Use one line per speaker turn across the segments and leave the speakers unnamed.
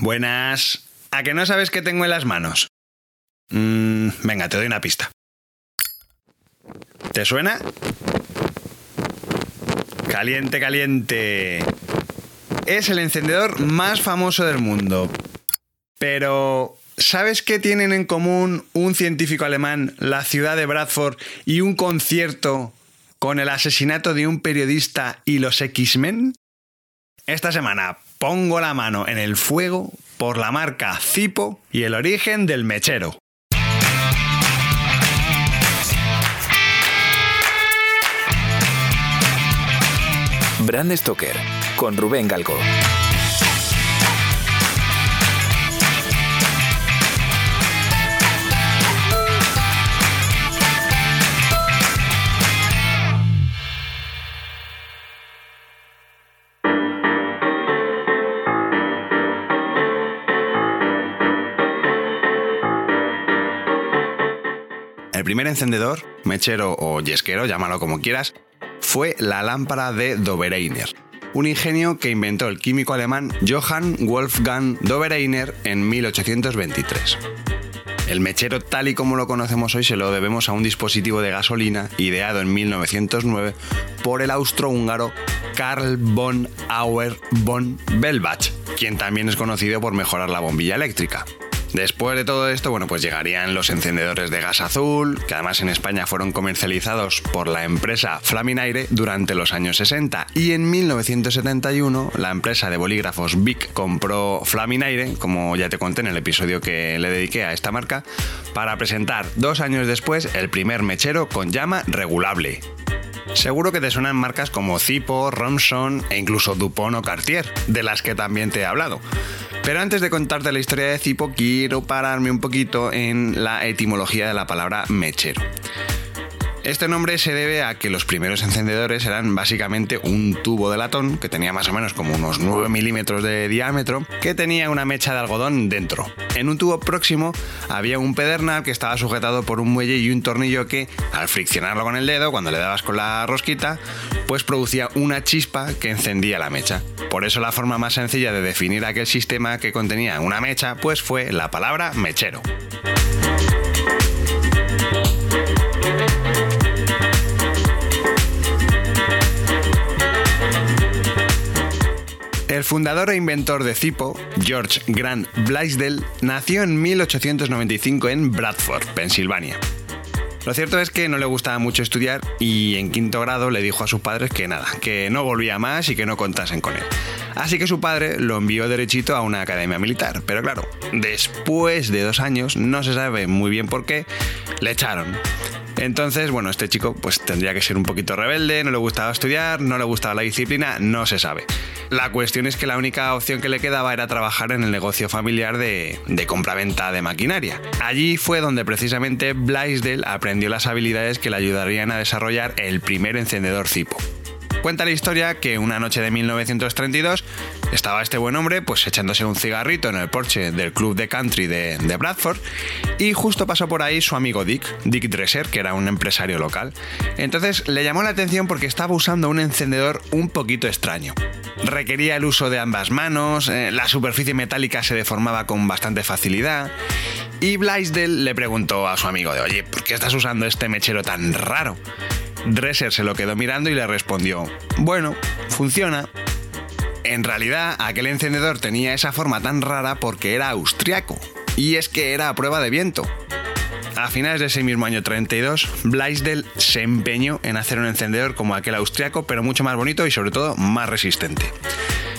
Buenas. ¿A que no sabes qué tengo en las manos? Mm, venga, te doy una pista. ¿Te suena? Caliente, caliente. Es el encendedor más famoso del mundo. Pero, ¿sabes qué tienen en común un científico alemán, la ciudad de Bradford y un concierto con el asesinato de un periodista y los X-Men? Esta semana pongo la mano en el fuego por la marca Zipo y el origen del mechero.
Brand Stoker con Rubén Galgo.
Primer encendedor, mechero o yesquero, llámalo como quieras, fue la lámpara de Dobereiner, un ingenio que inventó el químico alemán Johann Wolfgang Dobereiner en 1823. El mechero tal y como lo conocemos hoy se lo debemos a un dispositivo de gasolina ideado en 1909 por el austrohúngaro Karl von Auer von Bellbach, quien también es conocido por mejorar la bombilla eléctrica. Después de todo esto, bueno, pues llegarían los encendedores de gas azul, que además en España fueron comercializados por la empresa Flaminaire durante los años 60. Y en 1971, la empresa de bolígrafos Bic compró Flaminaire, como ya te conté en el episodio que le dediqué a esta marca, para presentar dos años después el primer mechero con llama regulable. Seguro que te suenan marcas como Zipo, Romson e incluso Dupont o Cartier, de las que también te he hablado. Pero antes de contarte la historia de Zipo, quiero pararme un poquito en la etimología de la palabra mechero. Este nombre se debe a que los primeros encendedores eran básicamente un tubo de latón que tenía más o menos como unos 9 milímetros de diámetro que tenía una mecha de algodón dentro. En un tubo próximo había un pedernal que estaba sujetado por un muelle y un tornillo que, al friccionarlo con el dedo, cuando le dabas con la rosquita, pues producía una chispa que encendía la mecha. Por eso la forma más sencilla de definir aquel sistema que contenía una mecha, pues fue la palabra mechero. El fundador e inventor de Zipo, George Grant Blaisdell, nació en 1895 en Bradford, Pensilvania. Lo cierto es que no le gustaba mucho estudiar y en quinto grado le dijo a sus padres que nada, que no volvía más y que no contasen con él. Así que su padre lo envió derechito a una academia militar. Pero claro, después de dos años, no se sabe muy bien por qué, le echaron. Entonces, bueno, este chico pues tendría que ser un poquito rebelde, no le gustaba estudiar, no le gustaba la disciplina, no se sabe. La cuestión es que la única opción que le quedaba era trabajar en el negocio familiar de, de compra-venta de maquinaria. Allí fue donde precisamente Blaisdell aprendió las habilidades que le ayudarían a desarrollar el primer encendedor Zipo. Cuenta la historia que una noche de 1932 estaba este buen hombre pues echándose un cigarrito en el porche del club de country de, Bradford y justo pasó por ahí su amigo Dick, Dick Dresser, que era un empresario local. Entonces le llamó la atención porque estaba usando un encendedor un poquito extraño. Requería el uso de ambas manos, eh, la superficie metálica se deformaba con bastante facilidad y Blaisdell le preguntó a su amigo de, oye, ¿por qué estás usando este mechero tan raro? Dresser se lo quedó mirando y le respondió, bueno, funciona. En realidad, aquel encendedor tenía esa forma tan rara porque era austriaco, y es que era a prueba de viento. A finales de ese mismo año 32, Blaisdell se empeñó en hacer un encendedor como aquel austriaco, pero mucho más bonito y sobre todo más resistente.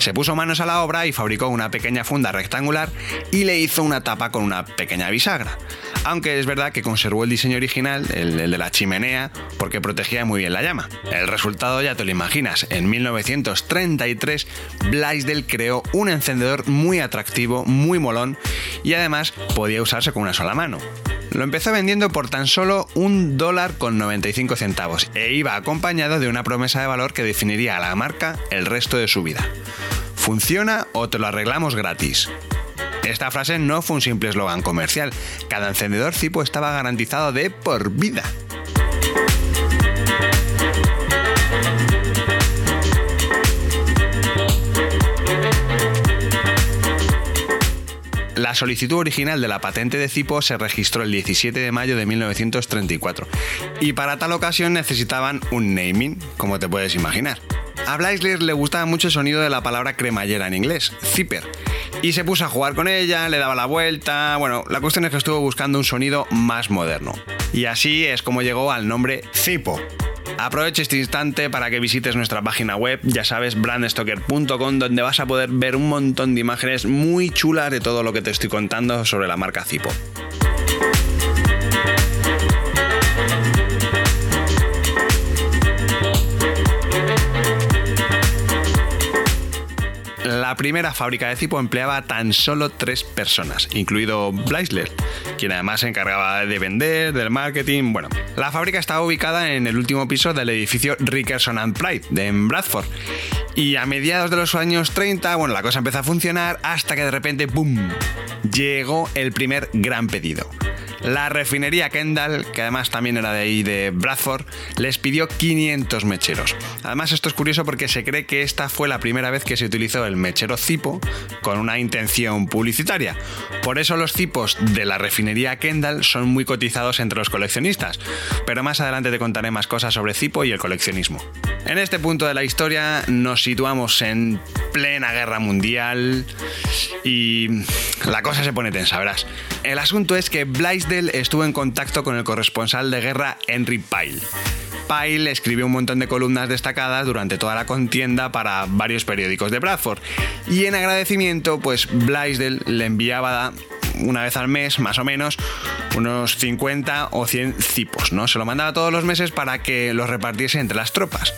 Se puso manos a la obra y fabricó una pequeña funda rectangular y le hizo una tapa con una pequeña bisagra. Aunque es verdad que conservó el diseño original, el, de la chimenea, porque protegía muy bien la llama. El resultado ya te lo imaginas. En 1933, Blaisdell creó un encendedor muy atractivo, muy molón y además podía usarse con una sola mano. Lo empezó vendiendo por tan solo un dólar con 95 centavos e iba acompañado de una promesa de valor que definiría a la marca el resto de su vida. ¿Funciona o te lo arreglamos gratis? Esta frase no fue un simple eslogan comercial. Cada encendedor Zipo estaba garantizado de por vida. La solicitud original de la patente de Zipo se registró el 17 de mayo de 1934 y para tal ocasión necesitaban un naming, como te puedes imaginar. A Blaisler le gustaba mucho el sonido de la palabra cremallera en inglés, zipper, y se puso a jugar con ella, le daba la vuelta, bueno, la cuestión es que estuvo buscando un sonido más moderno. Y así es como llegó al nombre Zipo. Aprovecha este instante para que visites nuestra página web, ya sabes, brandstoker.com, donde vas a poder ver un montón de imágenes muy chulas de todo lo que te estoy contando sobre la marca Zipo. La primera fábrica de Zipo empleaba tan solo tres personas, incluido Bleisler, quien además se encargaba de vender, del marketing. Bueno, la fábrica estaba ubicada en el último piso del edificio Rickerson and Pride de Bradford. Y a mediados de los años 30, bueno, la cosa empezó a funcionar hasta que de repente, ¡boom!, llegó el primer gran pedido. La refinería Kendall, que además también era de ahí de Bradford, les pidió 500 mecheros. Además esto es curioso porque se cree que esta fue la primera vez que se utilizó el mechero Zipo con una intención publicitaria. Por eso los Zipos de la refinería Kendall son muy cotizados entre los coleccionistas. Pero más adelante te contaré más cosas sobre Zipo y el coleccionismo. En este punto de la historia nos situamos en plena guerra mundial y la cosa se pone tensa, verás. El asunto es que Estuvo en contacto con el corresponsal de guerra Henry Pyle. Pyle escribió un montón de columnas destacadas durante toda la contienda para varios periódicos de Bradford y en agradecimiento pues Blaisdell le enviaba una vez al mes, más o menos, unos 50 o 100 cipos, ¿no? Se lo mandaba todos los meses para que los repartiese entre las tropas.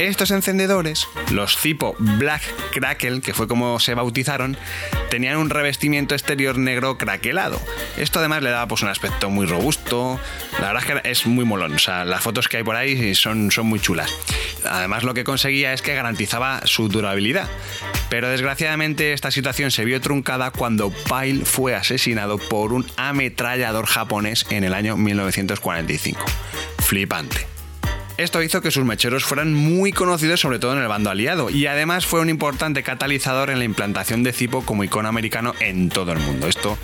Estos encendedores, los Zipo Black Crackle, que fue como se bautizaron, tenían un revestimiento exterior negro craquelado. Esto además le daba pues un aspecto muy robusto. La verdad es que es muy molón. O sea, las fotos que hay por ahí son, son muy chulas. Además lo que conseguía es que garantizaba su durabilidad. Pero desgraciadamente esta situación se vio truncada cuando Pyle fue asesinado por un ametrallador japonés en el año 1945. Flipante. Esto hizo que sus mecheros fueran muy conocidos sobre todo en el bando aliado y además fue un importante catalizador en la implantación de Zipo como icono americano en todo el mundo. Esto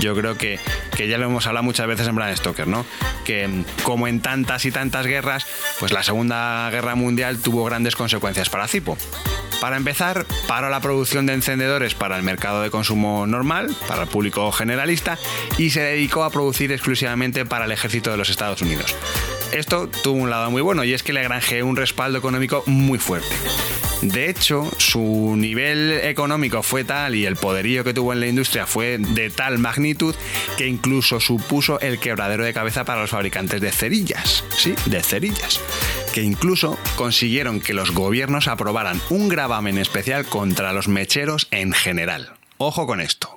yo creo que, que ya lo hemos hablado muchas veces en Brand Stoker, ¿no? Que como en tantas y tantas guerras, pues la Segunda Guerra Mundial tuvo grandes consecuencias para Zipo. Para empezar, paró la producción de encendedores para el mercado de consumo normal, para el público generalista, y se dedicó a producir exclusivamente para el ejército de los Estados Unidos. Esto tuvo un lado muy bueno y es que le granjeó un respaldo económico muy fuerte. De hecho, su nivel económico fue tal y el poderío que tuvo en la industria fue de tal magnitud que incluso supuso el quebradero de cabeza para los fabricantes de cerillas. Sí, de cerillas. Que incluso consiguieron que los gobiernos aprobaran un gravamen especial contra los mecheros en general. Ojo con esto.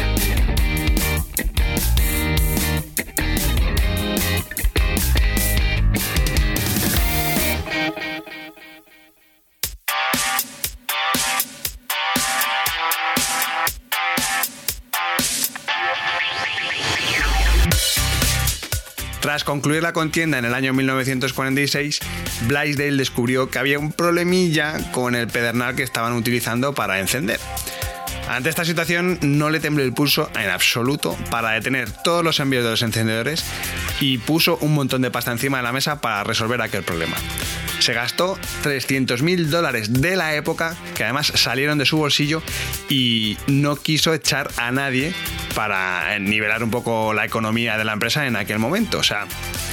Tras concluir la contienda en el año 1946, Blaisdell descubrió que había un problemilla con el pedernal que estaban utilizando para encender. Ante esta situación no le tembló el pulso en absoluto para detener todos los envíos de los encendedores y puso un montón de pasta encima de la mesa para resolver aquel problema. Se gastó 300.000 dólares de la época, que además salieron de su bolsillo, y no quiso echar a nadie para nivelar un poco la economía de la empresa en aquel momento. O sea,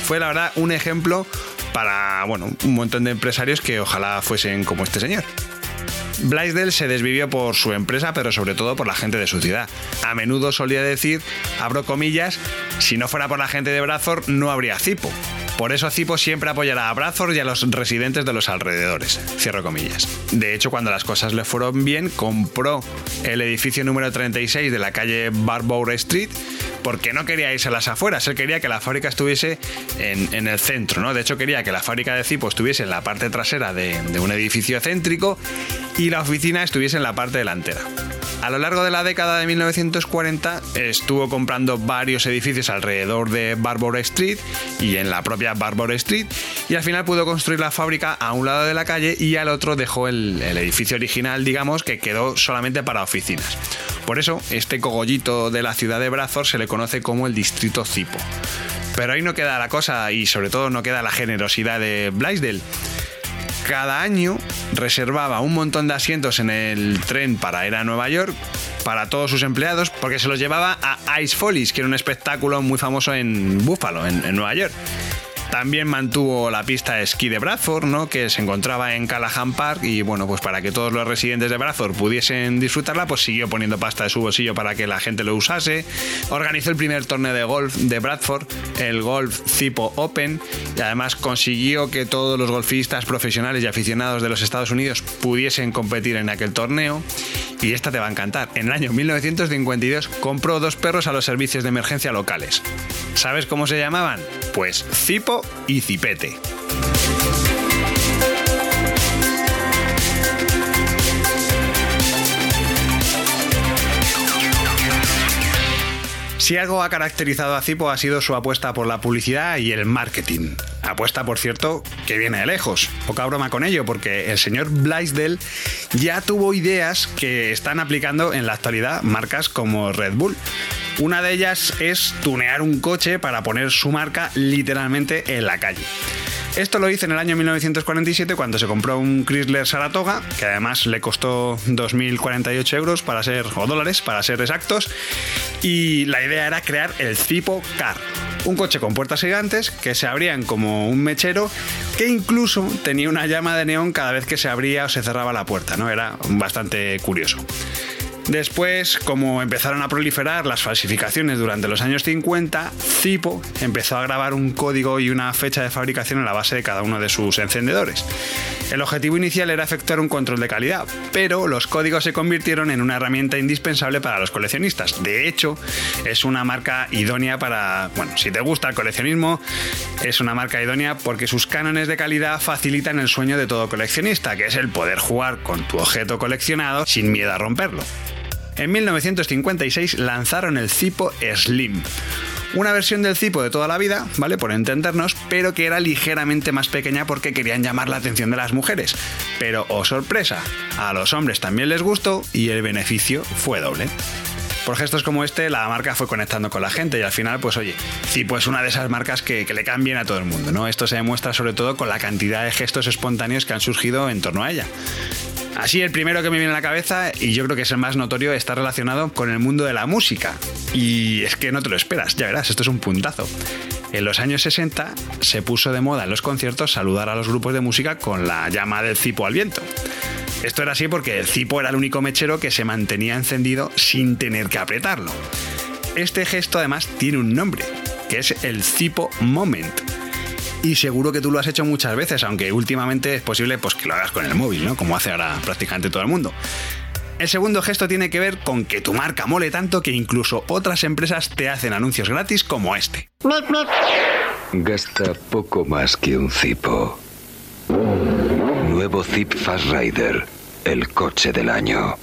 fue la verdad un ejemplo para bueno, un montón de empresarios que ojalá fuesen como este señor. Blaisdell se desvivió por su empresa, pero sobre todo por la gente de su ciudad. A menudo solía decir, abro comillas, si no fuera por la gente de Bradford no habría Zipo. Por eso Zipo siempre apoyará a Bradford y a los residentes de los alrededores. Cierro comillas. De hecho, cuando las cosas le fueron bien, compró el edificio número 36 de la calle Barbour Street porque no quería irse a las afueras, él quería que la fábrica estuviese en, el centro, ¿no? De hecho, quería que la fábrica de Zipo estuviese en la parte trasera de, de un edificio céntrico y la oficina estuviese en la parte delantera. A lo largo de la década de 1940 estuvo comprando varios edificios alrededor de Barbour Street y en la propia Barbour Street y al final pudo construir la fábrica a un lado de la calle y al otro dejó el, edificio original, digamos, que quedó solamente para oficinas. Por eso, este cogollito de la ciudad de Brazos se le conoce como el distrito Zipo. Pero ahí no queda la cosa y sobre todo no queda la generosidad de Blaisdell cada año reservaba un montón de asientos en el tren para ir a Nueva York para todos sus empleados porque se los llevaba a Ice Follies, que era un espectáculo muy famoso en Buffalo, en Nueva York. También mantuvo la pista de esquí de Bradford, ¿no? que se encontraba en Callahan Park y bueno, pues para que todos los residentes de Bradford pudiesen disfrutarla, pues siguió poniendo pasta de su bolsillo para que la gente lo usase. Organizó el primer torneo de golf de Bradford, el Golf Zipo Open, y además consiguió que todos los golfistas profesionales y aficionados de los Estados Unidos pudiesen competir en aquel torneo. Y esta te va a encantar. En el año 1952 compró dos perros a los servicios de emergencia locales. ¿Sabes cómo se llamaban? Pues Zipo y Cipete. Si algo ha caracterizado a Zipo ha sido su apuesta por la publicidad y el marketing. Apuesta, por cierto, que viene de lejos. Poca broma con ello, porque el señor Blaisdell ya tuvo ideas que están aplicando en la actualidad marcas como Red Bull. Una de ellas es tunear un coche para poner su marca literalmente en la calle. Esto lo hizo en el año 1947 cuando se compró un Chrysler Saratoga, que además le costó 2.048 euros para ser, o dólares para ser exactos, y la idea era crear el Zipo Car, un coche con puertas gigantes que se abrían como un mechero que incluso tenía una llama de neón cada vez que se abría o se cerraba la puerta, ¿no? Era bastante curioso. Después, como empezaron a proliferar las falsificaciones durante los años 50, Zipo empezó a grabar un código y una fecha de fabricación en la base de cada uno de sus encendedores. El objetivo inicial era efectuar un control de calidad, pero los códigos se convirtieron en una herramienta indispensable para los coleccionistas. De hecho, es una marca idónea para, bueno, si te gusta el coleccionismo, es una marca idónea porque sus cánones de calidad facilitan el sueño de todo coleccionista, que es el poder jugar con tu objeto coleccionado sin miedo a romperlo. En 1956 lanzaron el Zipo Slim. Una versión del Zipo de toda la vida, ¿vale? Por entendernos, pero que era ligeramente más pequeña porque querían llamar la atención de las mujeres. Pero, oh sorpresa, a los hombres también les gustó y el beneficio fue doble. Por gestos como este, la marca fue conectando con la gente y al final, pues oye, Zipo es una de esas marcas que, que le caen bien a todo el mundo, ¿no? Esto se demuestra sobre todo con la cantidad de gestos espontáneos que han surgido en torno a ella. Así, el primero que me viene a la cabeza, y yo creo que es el más notorio, está relacionado con el mundo de la música. Y es que no te lo esperas, ya verás, esto es un puntazo. En los años 60 se puso de moda en los conciertos saludar a los grupos de música con la llama del cipo al viento. Esto era así porque el cipo era el único mechero que se mantenía encendido sin tener que apretarlo. Este gesto además tiene un nombre, que es el cipo moment y seguro que tú lo has hecho muchas veces, aunque últimamente es posible pues, que lo hagas con el móvil, ¿no? Como hace ahora prácticamente todo el mundo. El segundo gesto tiene que ver con que tu marca mole tanto que incluso otras empresas te hacen anuncios gratis como este.
Gasta poco más que un Zipo. Nuevo Zip Fast Rider, el coche del año.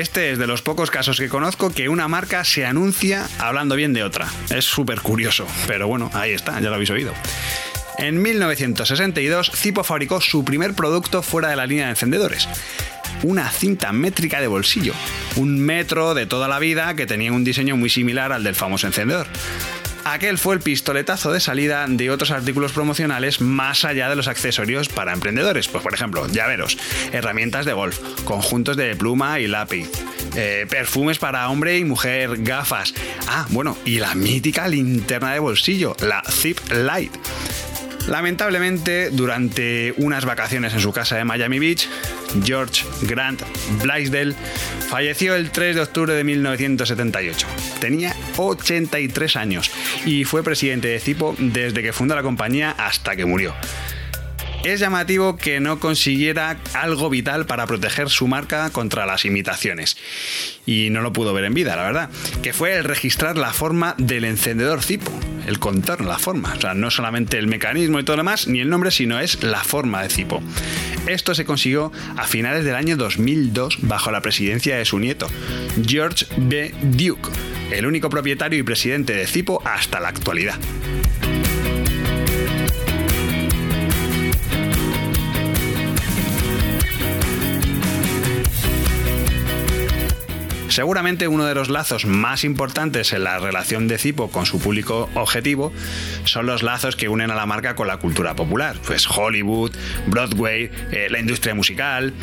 Este es de los pocos casos que conozco que una marca se anuncia hablando bien de otra. Es súper curioso, pero bueno, ahí está, ya lo habéis oído. En 1962, Zipo fabricó su primer producto fuera de la línea de encendedores. Una cinta métrica de bolsillo, un metro de toda la vida que tenía un diseño muy similar al del famoso encendedor. Aquel fue el pistoletazo de salida de otros artículos promocionales más allá de los accesorios para emprendedores. Pues por ejemplo, llaveros, herramientas de golf, conjuntos de pluma y lápiz, eh, perfumes para hombre y mujer, gafas. Ah, bueno, y la mítica linterna de bolsillo, la Zip Light. Lamentablemente, durante unas vacaciones en su casa de Miami Beach, George Grant Blaisdell falleció el 3 de octubre de 1978. Tenía 83 años y fue presidente de Zipo desde que fundó la compañía hasta que murió. es llamativo que no consiguiera algo vital para proteger su marca contra las imitaciones. Y no lo pudo ver en vida, la verdad. Que fue el registrar la forma del encendedor Zipo. El contorno, la forma. O sea, no solamente el mecanismo y todo lo demás, ni el nombre, sino es la forma de Zipo. Esto se consiguió a finales del año 2002 bajo la presidencia de su nieto, George B. Duke, el único propietario y presidente de Zipo hasta la actualidad. Seguramente uno de los lazos más importantes en la relación de Zipo con su público objetivo son los lazos que unen a la marca con la cultura popular, pues Hollywood, Broadway, eh, la industria musical.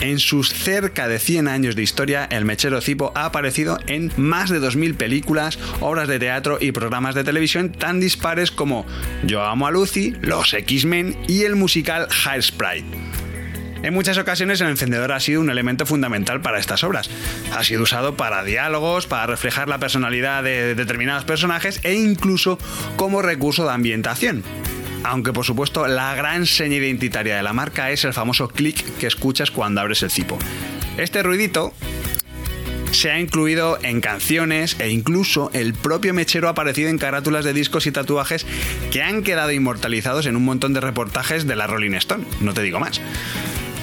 En sus cerca de 100 años de historia, el mechero Zipo ha aparecido en más de 2.000 películas, obras de teatro y programas de televisión tan dispares como Yo amo a Lucy, Los X-Men y el musical Hairspray. En muchas ocasiones el encendedor ha sido un elemento fundamental para estas obras. Ha sido usado para diálogos, para reflejar la personalidad de determinados personajes e incluso como recurso de ambientación. Aunque por supuesto la gran seña identitaria de la marca es el famoso clic que escuchas cuando abres el cipo. Este ruidito se ha incluido en canciones e incluso el propio mechero ha aparecido en carátulas de discos y tatuajes que han quedado inmortalizados en un montón de reportajes de la Rolling Stone, no te digo más.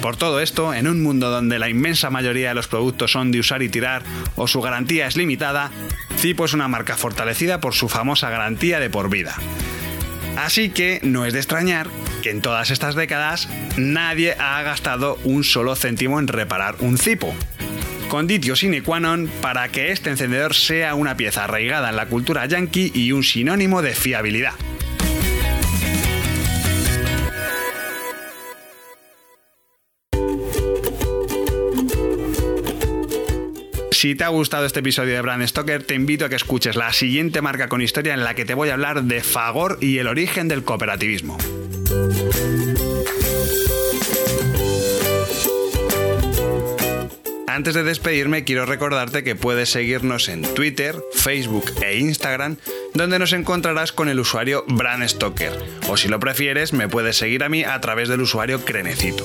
Por todo esto, en un mundo donde la inmensa mayoría de los productos son de usar y tirar o su garantía es limitada, Zipo es una marca fortalecida por su famosa garantía de por vida. Así que no es de extrañar que en todas estas décadas nadie ha gastado un solo céntimo en reparar un Zipo. Conditio sine qua non para que este encendedor sea una pieza arraigada en la cultura yankee y un sinónimo de fiabilidad. Si te ha gustado este episodio de Brand Stoker, te invito a que escuches la siguiente marca con historia en la que te voy a hablar de Fagor y el origen del cooperativismo. Antes de despedirme, quiero recordarte que puedes seguirnos en Twitter, Facebook e Instagram, donde nos encontrarás con el usuario Brand Stoker. O si lo prefieres, me puedes seguir a mí a través del usuario Crenecito.